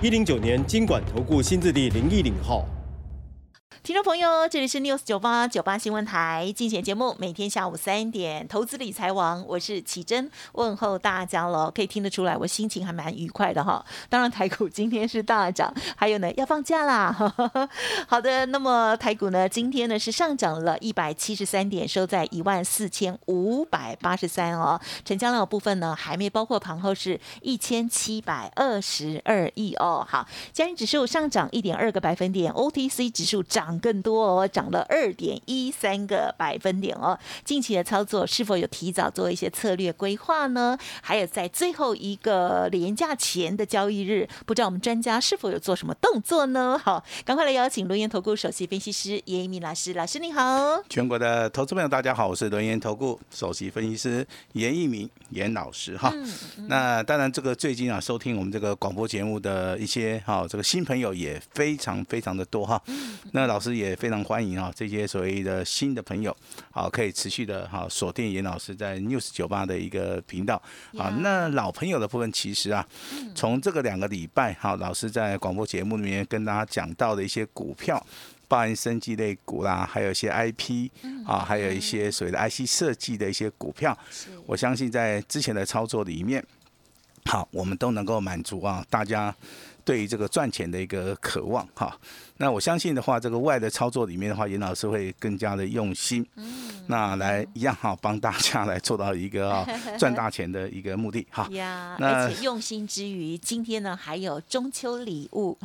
一零九年经管投顾新字第零一零号。听众朋友，这里是 News 九八九八新闻台，竞选节目，每天下午三点，投资理财王，我是启珍，问候大家了。可以听得出来，我心情还蛮愉快的哈。当然，台股今天是大涨，还有呢，要放假啦。好的，那么台股呢，今天呢是上涨了一百七十三点，收在一万四千五百八十三哦。成交量的部分呢，还没包括盘后是一千七百二十二亿哦。好，加权指数上涨一点二个百分点，OTC 指数涨。更多哦，涨了二点一三个百分点哦。近期的操作是否有提早做一些策略规划呢？还有在最后一个连假前的交易日，不知道我们专家是否有做什么动作呢？好，赶快来邀请轮研投顾首席分析师严一鸣老师，老师你好。全国的投资朋友大家好，我是轮研投顾首席分析师严一鸣严老师哈。那当然，这个最近啊，收听我们这个广播节目的一些哈，这个新朋友也非常非常的多哈。那老师。也非常欢迎啊，这些所谓的新的朋友，好，可以持续的哈锁定严老师在 News 酒吧的一个频道啊。那老朋友的部分，其实啊，从这个两个礼拜哈，老师在广播节目里面跟大家讲到的一些股票，包含生技类股啦，还有一些 IP 啊，还有一些所谓的 IC 设计的一些股票，我相信在之前的操作里面，好，我们都能够满足啊大家对于这个赚钱的一个渴望哈。那我相信的话，这个外的操作里面的话，严老师会更加的用心，那来一样哈，帮大家来做到一个 赚大钱的一个目的哈。呀，而且用心之余，今天呢还有中秋礼物。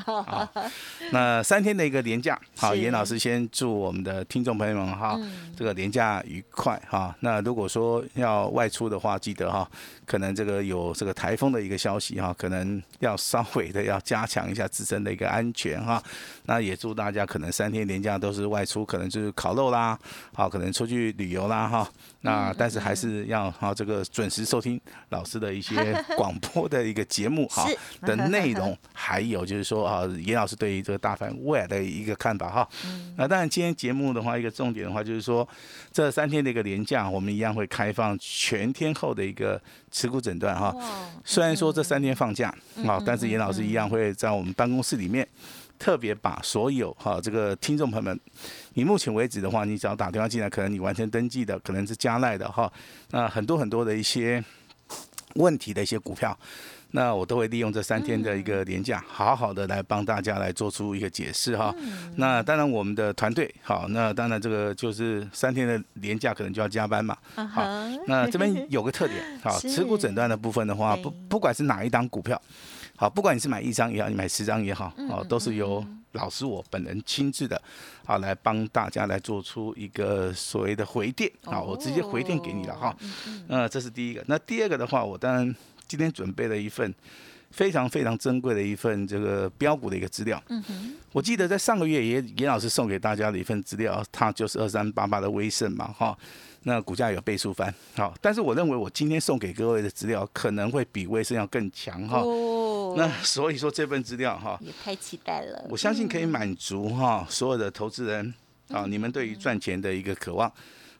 那三天的一个年假，好，严老师先祝我们的听众朋友们哈，这个年假愉快哈。那如果说要外出的话，记得哈，可能这个有这个台风的一个消息哈，可能要稍微的要加强一下自身的一个安全哈。那也祝大家可能三天连假都是外出，可能就是烤肉啦，好，可能出去旅游啦，哈。那但是还是要哈这个准时收听老师的一些 广播的一个节目哈的内容，还有就是说啊，严老师对于这个大盘未来的一个看法哈。那当然今天节目的话，一个重点的话就是说，这三天的一个连假，我们一样会开放全天候的一个持股诊断哈。虽然说这三天放假啊，但是严老师一样会在我们办公室里面。特别把所有哈这个听众朋友们，你目前为止的话，你只要打电话进来，可能你完成登记的，可能是加赖的哈，那很多很多的一些问题的一些股票，那我都会利用这三天的一个年假，好好的来帮大家来做出一个解释哈。那当然我们的团队好，那当然这个就是三天的年假可能就要加班嘛。好，那这边有个特点，好，持股诊断的部分的话，不不管是哪一档股票。好，不管你是买一张也好，你买十张也好，哦，都是由老师我本人亲自的，好来帮大家来做出一个所谓的回电，啊，我直接回电给你了哈。嗯，这是第一个。那第二个的话，我当然今天准备了一份非常非常珍贵的一份这个标股的一个资料。嗯哼。我记得在上个月严严老师送给大家的一份资料，它就是二三八八的威盛嘛，哈。那股价有倍数翻，好，但是我认为我今天送给各位的资料可能会比威盛要更强，哈。那所以说这份资料哈，也太期待了。我相信可以满足哈所有的投资人啊，你们对于赚钱的一个渴望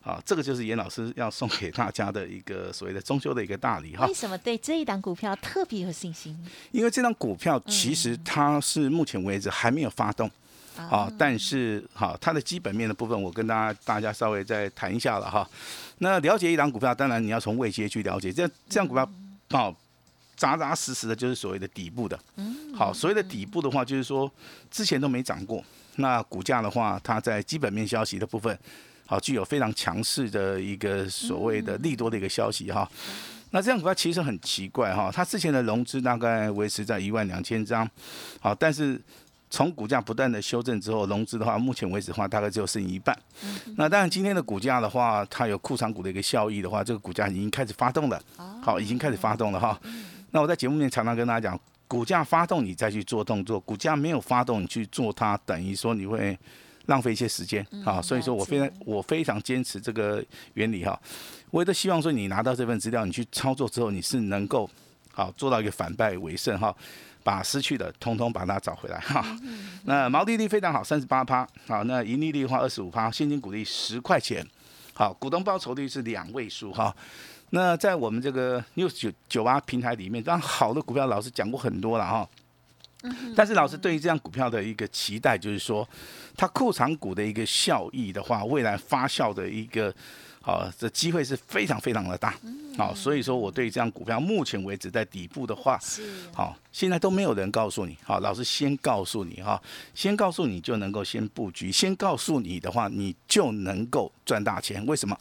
啊，这个就是严老师要送给大家的一个所谓的中秋的一个大礼哈。为什么对这一档股票特别有信心？因为这档股票其实它是目前为止还没有发动啊，但是哈它的基本面的部分，我跟大家大家稍微再谈一下了哈。那了解一档股票，当然你要从未接去了解，这这样股票哦。扎扎实实的，就是所谓的底部的。好，所谓的底部的话，就是说之前都没涨过。那股价的话，它在基本面消息的部分，好，具有非常强势的一个所谓的利多的一个消息哈。那这样股票其实很奇怪哈，它之前的融资大概维持在一万两千张，好，但是从股价不断的修正之后，融资的话，目前为止的话，大概只有剩一半。那当然今天的股价的话，它有库藏股的一个效益的话，这个股价已经开始发动了，好，已经开始发动了哈。那我在节目里面常常跟大家讲，股价发动你再去做动作，股价没有发动你去做它，等于说你会浪费一些时间啊。所以说我非常我非常坚持这个原理哈。我也都希望说你拿到这份资料，你去操作之后，你是能够好做到一个反败为胜哈，把失去的通通把它找回来哈。那毛利率非常好，三十八趴，好，那盈利率的话二十五趴，现金股利十块钱，好，股东报酬率是两位数哈。那在我们这个 news 九九八平台里面，当然好的股票老师讲过很多了哈。但是老师对于这样股票的一个期待，就是说它库藏股的一个效益的话，未来发酵的一个。好，这机会是非常非常的大，好，所以说我对这样股票目前为止在底部的话，好，现在都没有人告诉你，好，老师先告诉你哈，先告诉你就能够先布局，先告诉你的话，你就能够赚大钱。为什么？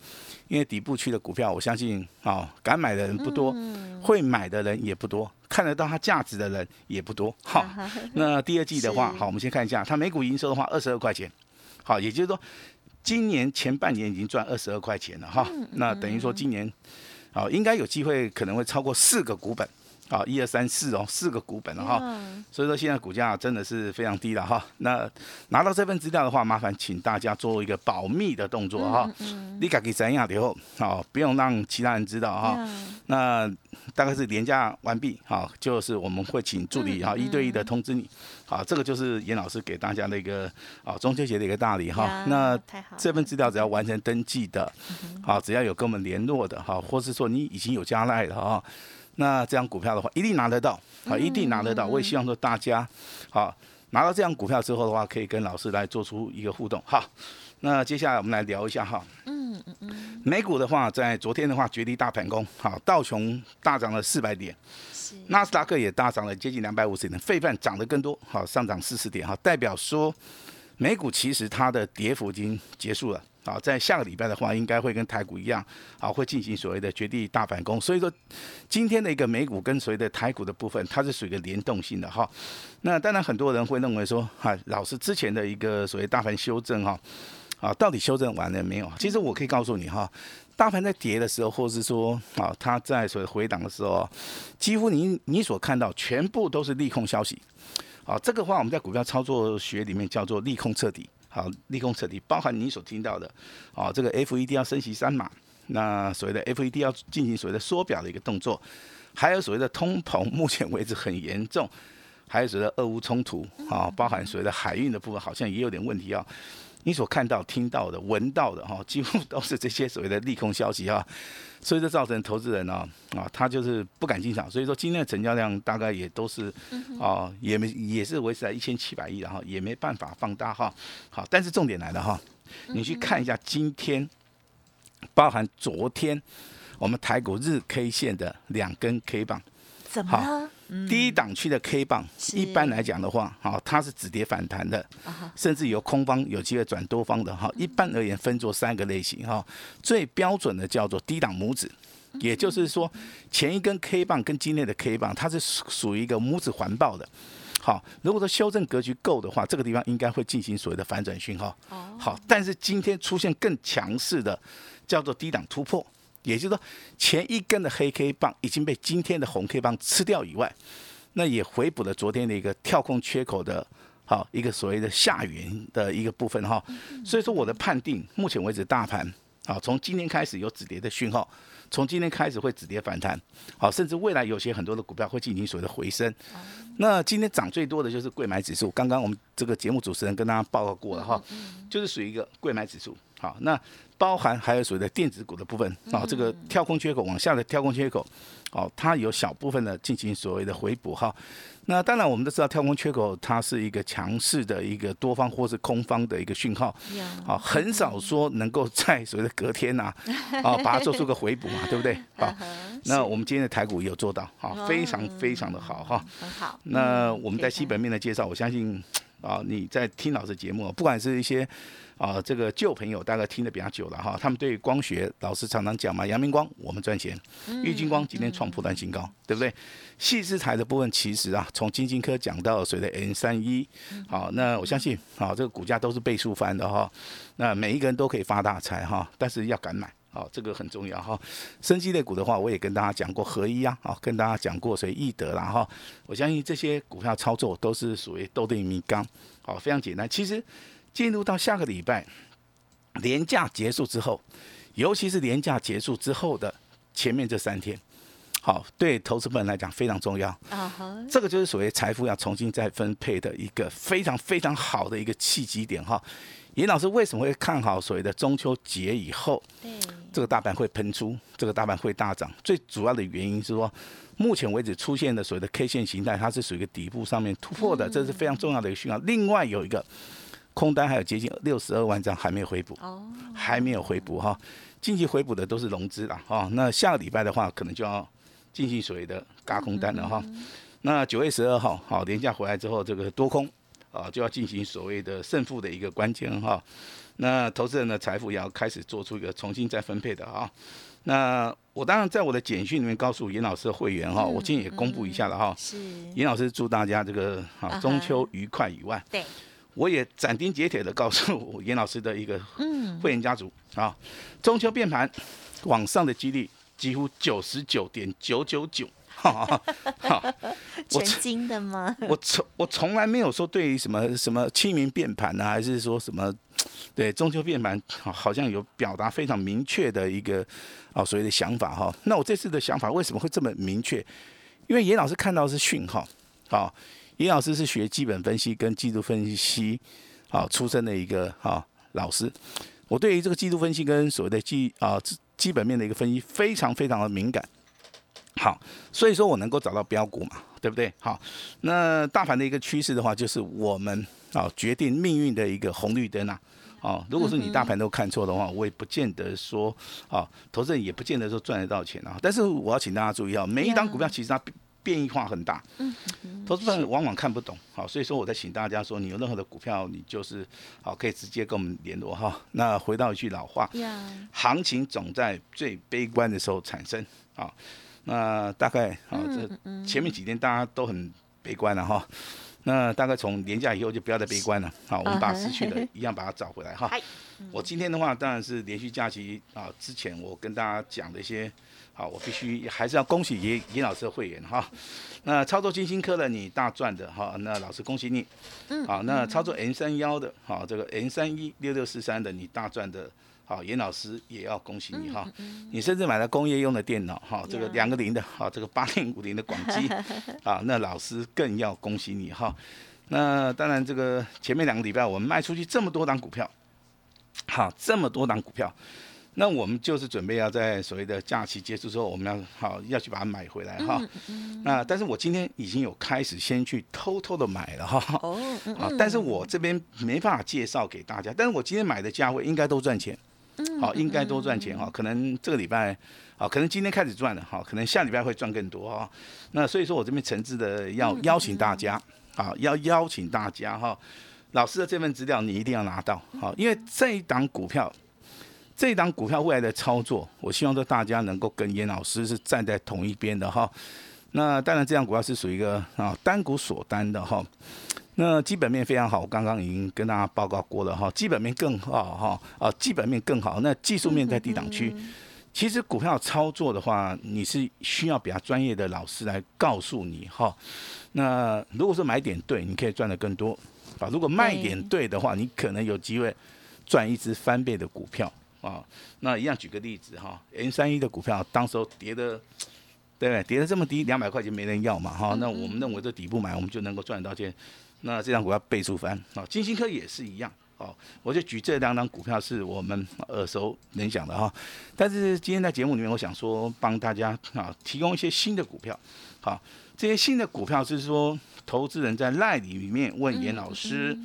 因为底部区的股票，我相信啊，敢买的人不多，会买的人也不多，看得到它价值的人也不多。好，那第二季的话，好，我们先看一下它每股营收的话，二十二块钱，好，也就是说。今年前半年已经赚二十二块钱了哈，那等于说今年，啊，应该有机会可能会超过四个股本。好，一二三四哦，四个股本了哈，所以说现在股价真的是非常低了哈。那拿到这份资料的话，麻烦请大家做一个保密的动作哈。你敢给怎样以后，好，不用让其他人知道哈。那大概是连假完毕，好，就是我们会请助理哈一对一的通知你。好，这个就是严老师给大家的一个啊中秋节的一个大礼哈。那这份资料只要完成登记的，好，只要有跟我们联络的哈，或是说你已经有加赖的哈。那这样股票的话，一定拿得到，好，一定拿得到。我也希望说大家，好，拿到这样股票之后的话，可以跟老师来做出一个互动。好，那接下来我们来聊一下哈。嗯嗯嗯。美股的话，在昨天的话，绝地大盘攻，好，道琼大涨了四百点，纳斯达克也大涨了接近两百五十点，费半涨得更多，好，上涨四十点，哈，代表说美股其实它的跌幅已经结束了。好，在下个礼拜的话，应该会跟台股一样，好，会进行所谓的绝地大反攻。所以说，今天的一个美股跟所谓的台股的部分，它是属于一个联动性的哈。那当然，很多人会认为说，哈，老师之前的一个所谓大盘修正哈，啊，到底修正完了没有？其实我可以告诉你哈，大盘在跌的时候，或是说啊，它在所谓回档的时候，几乎你你所看到全部都是利空消息。好，这个话我们在股票操作学里面叫做利空彻底。好，利空彻底，包含你所听到的，啊，这个 F E D 要升息三码，那所谓的 F E D 要进行所谓的缩表的一个动作，还有所谓的通膨，目前为止很严重，还有所谓的俄乌冲突，啊，包含所谓的海运的部分，好像也有点问题啊。你所看到、听到的、闻到的，哈，几乎都是这些所谓的利空消息啊。所以这造成投资人呢，啊，他就是不敢进场。所以说今天的成交量大概也都是，啊，也没也是维持在一千七百亿，然后也没办法放大哈。好，但是重点来了哈，你去看一下今天，包含昨天我们台股日 K 线的两根 K 棒，怎么了？第一档区的 K 棒，一般来讲的话，好，它是止跌反弹的，甚至由空方有机会转多方的哈。一般而言，分作三个类型哈。最标准的叫做低档拇指，也就是说，前一根 K 棒跟今天的 K 棒，它是属于一个拇指环抱的。好，如果说修正格局够的话，这个地方应该会进行所谓的反转讯号。好，但是今天出现更强势的，叫做低档突破。也就是说，前一根的黑 K 棒已经被今天的红 K 棒吃掉以外，那也回补了昨天的一个跳空缺口的，好一个所谓的下缘的一个部分哈。所以说我的判定，目前为止大盘啊，从今天开始有止跌的讯号，从今天开始会止跌反弹，好，甚至未来有些很多的股票会进行所谓的回升。那今天涨最多的就是贵买指数，刚刚我们这个节目主持人跟大家报告过了哈，就是属于一个贵买指数。好，那。包含还有所谓的电子股的部分啊，这个跳空缺口往下的跳空缺口，哦，它有小部分的进行所谓的回补哈。那当然我们都知道跳空缺口它是一个强势的一个多方或是空方的一个讯号，啊，很少说能够在所谓的隔天呐，啊，把它做出个回补嘛，对不对？好，那我们今天的台股也有做到，好，非常非常的好哈。很好。那我们在基本面的介绍，我相信啊，你在听老师节目，不管是一些。啊，这个旧朋友大概听得比较久了哈，他们对光学老师常常讲嘛，阳明光我们赚钱，玉金光今天创破断新高，对不对？细枝台的部分其实啊，从金金科讲到谁的 N 三一，好，那我相信啊，这个股价都是倍数翻的哈，那每一个人都可以发大财哈，但是要敢买好，这个很重要哈。生机类股的话，我也跟大家讲过合一啊，好，跟大家讲过谁易德啦哈。我相信这些股票操作都是属于豆定米缸，好，非常简单。其实进入到下个礼拜，年假结束之后，尤其是年假结束之后的前面这三天，好，对投资本来讲非常重要。啊哈，这个就是所谓财富要重新再分配的一个非常非常好的一个契机点哈。严老师为什么会看好所谓的中秋节以后，这个大盘会喷出，这个大盘会大涨？最主要的原因是说，目前为止出现的所谓的 K 线形态，它是属于一个底部上面突破的，这是非常重要的一个讯号。另外有一个空单还有接近六十二万张还没有回补，哦，还没有回补哈。近期回补的都是融资了哈。那下个礼拜的话，可能就要进行所谓的嘎空单了哈。那九月十二号好连假回来之后，这个多空。啊，就要进行所谓的胜负的一个关键哈，那投资人的财富也要开始做出一个重新再分配的啊。那我当然在我的简讯里面告诉严老师的会员哈，我今天也公布一下了哈。是。严老师祝大家这个啊中秋愉快以外，对，我也斩钉截铁的告诉严老师的一个会员家族啊，中秋变盘往上的几率几乎九十九点九九九。哈，全金的吗？我从我从来没有说对于什么什么清明变盘呢，还是说什么对中秋变盘，好像有表达非常明确的一个啊所谓的想法哈。那我这次的想法为什么会这么明确？因为严老师看到是讯号，好，严老师是学基本分析跟技术分析啊出身的一个啊老师，我对于这个技术分析跟所谓的基啊基本面的一个分析非常非常的敏感。好，所以说我能够找到标股嘛，对不对？好，那大盘的一个趋势的话，就是我们啊决定命运的一个红绿灯啊。哦，如果说你大盘都看错的话，我也不见得说啊，投资人也不见得说赚得到钱啊。但是我要请大家注意啊，每一档股票其实它变异化很大，嗯，投资人往往看不懂。好，所以说我在请大家说，你有任何的股票，你就是好可以直接跟我们联络哈。那回到一句老话，行情总在最悲观的时候产生啊。那大概啊，这前面几天大家都很悲观了哈。那大概从年假以后就不要再悲观了。好，我们把失去的一样把它找回来哈。我今天的话当然是连续假期啊，之前我跟大家讲的一些，好，我必须还是要恭喜严严老师的会员哈。那操作金星科的你大赚的哈，那老师恭喜你。嗯。好，那操作 N 三幺的，哈，这个 N 三一六六四三的你大赚的。好，严老师也要恭喜你哈！你甚至买了工业用的电脑哈，这个两个零的，好，这个八零五零的广基 啊，那老师更要恭喜你哈！那当然，这个前面两个礼拜我们卖出去这么多档股票，好，这么多档股票，那我们就是准备要在所谓的假期结束之后，我们要好要去把它买回来哈。那但是我今天已经有开始先去偷偷的买了哈。哦，啊，但是我这边没办法介绍给大家，但是我今天买的价位应该都赚钱。好，应该多赚钱哈，可能这个礼拜，好，可能今天开始赚了哈，可能下礼拜会赚更多哈。那所以说我这边诚挚的要邀请大家，好，要邀请大家哈，老师的这份资料你一定要拿到，好，因为这一档股票，这一档股票未来的操作，我希望说大家能够跟严老师是站在同一边的哈。那当然，这样股票是属于一个啊单股锁单的哈。那基本面非常好，我刚刚已经跟大家报告过了哈，基本面更好哈，啊，基本面更好。那技术面在低档区，其实股票操作的话，你是需要比较专业的老师来告诉你哈。那如果说买点对，你可以赚得更多啊；如果卖点对的话，你可能有机会赚一只翻倍的股票啊。那一样举个例子哈，N 三一的股票当时候跌的，对不对？跌的这么低，两百块钱没人要嘛哈。那我们认为这底部买，我们就能够赚到钱。那这张股票倍数翻啊，金星科也是一样哦。我就举这两张股票是我们耳熟能详的哈。但是今天在节目里面，我想说帮大家啊提供一些新的股票。好，这些新的股票是说投资人在赖里面问严老师，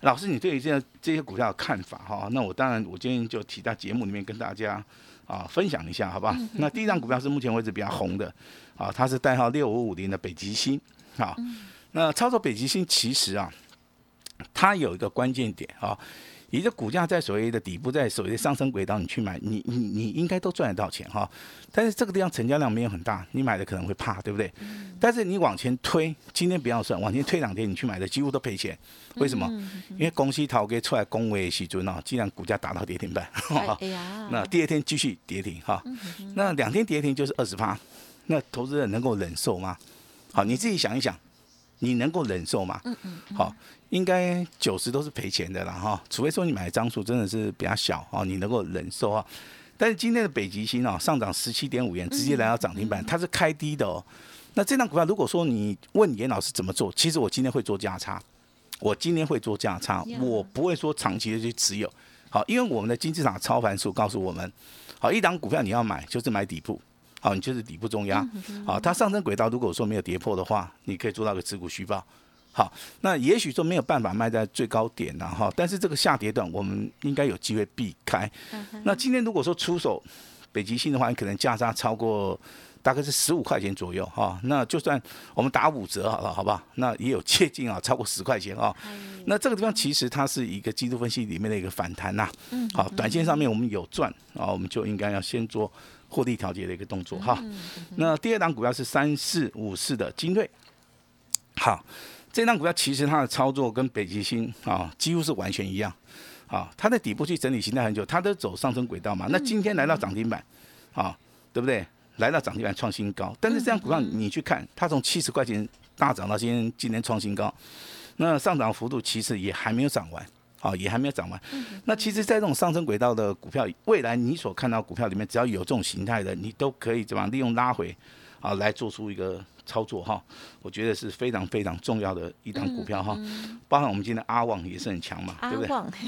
老师你对于这些这些股票的看法哈？那我当然我今天就提到节目里面跟大家啊分享一下，好吧？那第一张股票是目前为止比较红的啊，它是代号六五五零的北极星啊。那操作北极星其实啊，它有一个关键点啊，你的股价在所谓的底部，在所谓的上升轨道，你去买，你你你应该都赚得到钱哈。但是这个地方成交量没有很大，你买的可能会怕，对不对？但是你往前推，今天不要算，往前推两天，你去买的几乎都赔钱。为什么？因为公司逃给出来恭维喜尊哦，既然股价达到跌停板，那第二天继续跌停哈，那两天跌停就是二十趴，那投资人能够忍受吗？好，你自己想一想，你能够忍受吗？嗯嗯。好，应该九十都是赔钱的了哈，除非说你买的张数真的是比较小哦，你能够忍受啊。但是今天的北极星哦，上涨十七点五元，直接来到涨停板，它是开低的哦。那这张股票，如果说你问严老师怎么做，其实我今天会做价差，我今天会做价差，我不会说长期的去持有。好，因为我们的金字塔超凡数告诉我们，好，一档股票你要买就是买底部。好，你就是底部中压，好，它上升轨道如果说没有跌破的话，你可以做到个持股虚报。好，那也许说没有办法卖在最高点了哈，但是这个下跌段我们应该有机会避开。那今天如果说出手北极星的话，你可能价差超过大概是十五块钱左右哈，那就算我们打五折好了，好不好？那也有接近啊，超过十块钱啊。那这个地方其实它是一个技术分析里面的一个反弹呐。好，短线上面我们有赚啊，我们就应该要先做。获利调节的一个动作哈，那第二档股票是三四五四的精锐，好，这档股票其实它的操作跟北极星啊几乎是完全一样，啊，它在底部去整理形态很久，它都走上升轨道嘛，那今天来到涨停板，啊，对不对？来到涨停板创新高，但是这样股票你去看，它从七十块钱大涨到今天今天创新高，那上涨幅度其实也还没有涨完。好，也还没有涨完。那其实，在这种上升轨道的股票，未来你所看到股票里面，只要有这种形态的，你都可以怎么利用拉回啊，来做出一个操作哈。我觉得是非常非常重要的一档股票哈。包含我们今天阿旺也是很强嘛，对不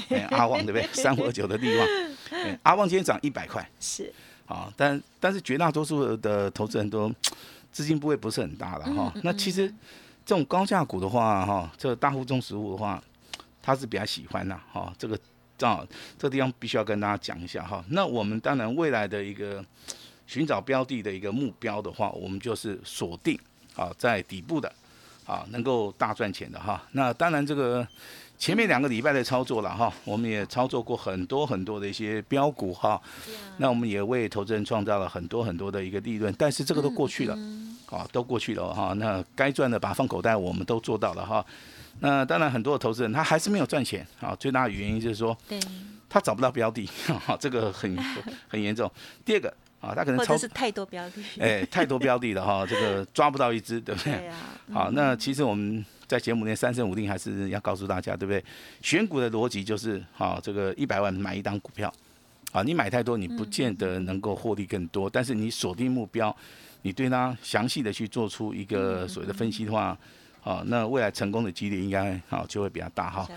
对？阿旺 对不对？三五二九的利旺，阿旺今天涨一百块。是。啊，但但是绝大多数的投资人都资金部位不是很大的哈。那其实这种高价股的话哈，这大户中实物的话。他是比较喜欢呐，哈，这个啊，这个地方必须要跟大家讲一下哈。那我们当然未来的一个寻找标的的一个目标的话，我们就是锁定啊，在底部的啊，能够大赚钱的哈。那当然这个前面两个礼拜的操作了哈，我们也操作过很多很多的一些标股哈。那我们也为投资人创造了很多很多的一个利润，但是这个都过去了，啊，都过去了哈。那该赚的把放口袋，我们都做到了哈。那当然，很多的投资人他还是没有赚钱啊。最大的原因就是说，他找不到标的，这个很 很严重。第二个啊，他可能超是太多标的，哎，太多标的了哈，这个 抓不到一只，对不对？对啊。好，那其实我们在节目内三生五定还是要告诉大家，对不对？选股的逻辑就是，好，这个一百万买一档股票，啊，你买太多，你不见得能够获利更多，但是你锁定目标，你对它详细的去做出一个所谓的分析的话。好，那未来成功的几率应该好就会比较大哈。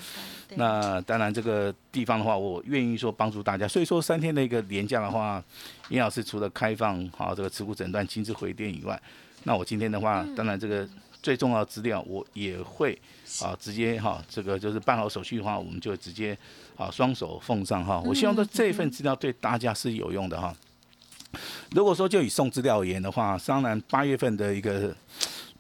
那当然这个地方的话，我愿意说帮助大家。所以说三天的一个廉价的话，尹老师除了开放好这个持股诊断、亲自回电以外，那我今天的话，当然这个最重要的资料我也会啊直接哈这个就是办好手续的话，我们就直接啊双手奉上哈。我希望说这份资料对大家是有用的哈。如果说就以送资料而言的话，当然八月份的一个。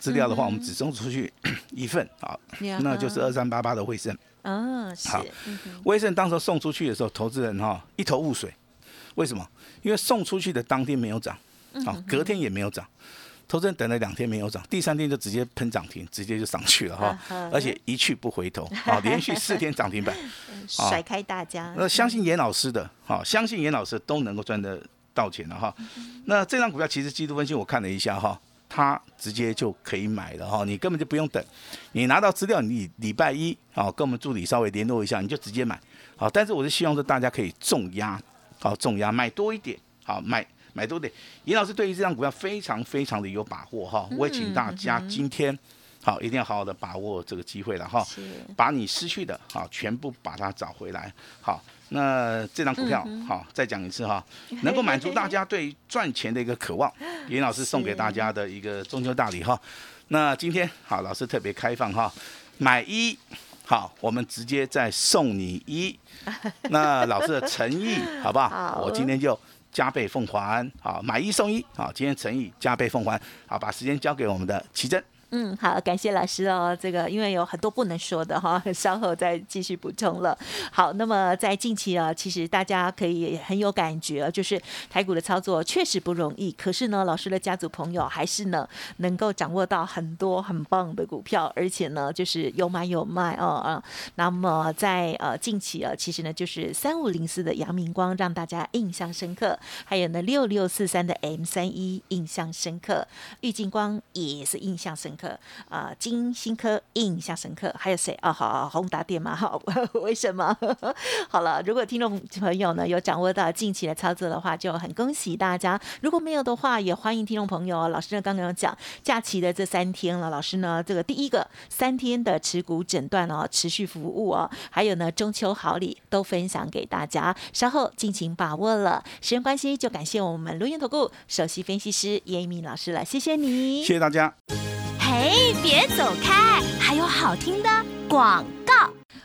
资料的话，我们只送出去 一份啊，那就是二三八八的卫盛。嗯，是。好，威盛当时送出去的时候，投资人哈一头雾水，为什么？因为送出去的当天没有涨，好，隔天也没有涨，投资人等了两天没有涨，第三天就直接喷涨停，直接就上去了哈，而且一去不回头，啊，连续四天涨停板，甩开大家。那相信严老师的，哈，相信严老师都能够赚得到钱的哈。那这张股票其实季度分析我看了一下哈。他直接就可以买了哈，你根本就不用等，你拿到资料，你礼拜一啊跟我们助理稍微联络一下，你就直接买，好。但是我是希望说大家可以重压，好重压买多一点，好买买多点。尹老师对于这张股票非常非常的有把握哈，我也请大家今天好一定要好好的把握这个机会了哈，把你失去的好全部把它找回来，好。那这张股票好，再讲一次哈，能够满足大家对赚钱的一个渴望。严老师送给大家的一个中秋大礼哈。那今天好，老师特别开放哈，买一好，我们直接再送你一。那老师的诚意好不好？我今天就加倍奉还。好，买一送一。好，今天诚意加倍奉还。好，把时间交给我们的奇珍。嗯，好，感谢老师哦。这个因为有很多不能说的哈，稍后再继续补充了。好，那么在近期啊，其实大家可以很有感觉，就是台股的操作确实不容易。可是呢，老师的家族朋友还是呢能够掌握到很多很棒的股票，而且呢就是有买有卖哦啊。那么在呃近期啊，其实呢就是三五零四的阳明光让大家印象深刻，还有呢六六四三的 M 三一印象深刻，玉金光也是印象深刻。啊，金星科印象深刻，还有谁啊？好，宏达电嘛，好，为什么？好了，如果听众朋友呢有掌握到近期的操作的话，就很恭喜大家；如果没有的话，也欢迎听众朋友。老师呢刚刚讲假期的这三天了，老师呢这个第一个三天的持股诊断哦，持续服务哦，还有呢中秋好礼都分享给大家，稍后尽情把握了。时间关系，就感谢我们录音投顾首席分析师叶一鸣老师了，谢谢你，谢谢大家。哎，别走开，还有好听的广。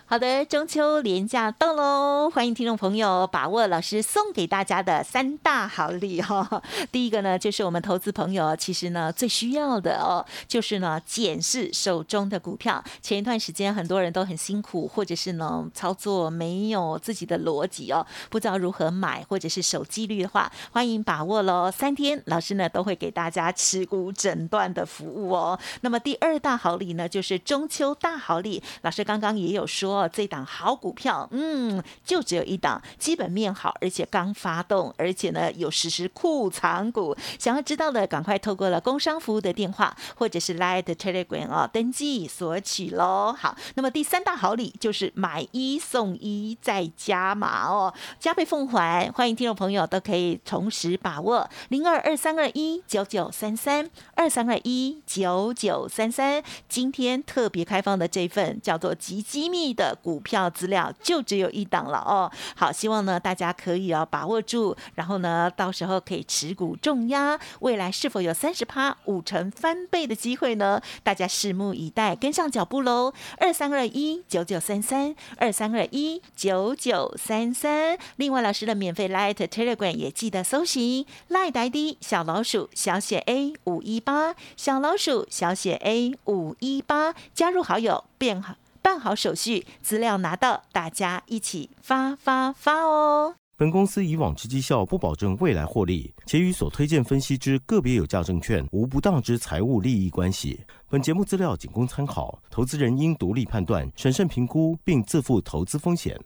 好的，中秋连假到喽，欢迎听众朋友把握老师送给大家的三大好礼哈。第一个呢，就是我们投资朋友其实呢最需要的哦，就是呢检视手中的股票。前一段时间很多人都很辛苦，或者是呢操作没有自己的逻辑哦，不知道如何买或者是守纪律的话，欢迎把握喽。三天老师呢都会给大家持股诊断的服务哦。那么第二大好礼呢，就是中秋大好礼，老师刚刚也有说。这档好股票，嗯，就只有一档，基本面好，而且刚发动，而且呢有实施库藏股。想要知道的，赶快透过了工商服务的电话，或者是 Line Telegram 哦，登记索取喽。好，那么第三大好礼就是买一送一再加码哦，加倍奉还，欢迎听众朋友都可以同时把握零二二三二一九九三三二三二一九九三三，今天特别开放的这份叫做极机密的股票资料就只有一档了哦，好，希望呢大家可以哦把握住，然后呢到时候可以持股重压，未来是否有三十趴五成翻倍的机会呢？大家拭目以待，跟上脚步喽！二三二一九九三三，二三二一九九三三。另外老师的免费 Light Telegram 也记得搜寻 Light ID 小老鼠小写 A 五一八，小老鼠小写 A 五一八，加入好友变好。办好手续，资料拿到，大家一起发发发哦！本公司以往之绩效不保证未来获利，且与所推荐分析之个别有价证券无不当之财务利益关系。本节目资料仅供参考，投资人应独立判断、审慎评估，并自负投资风险。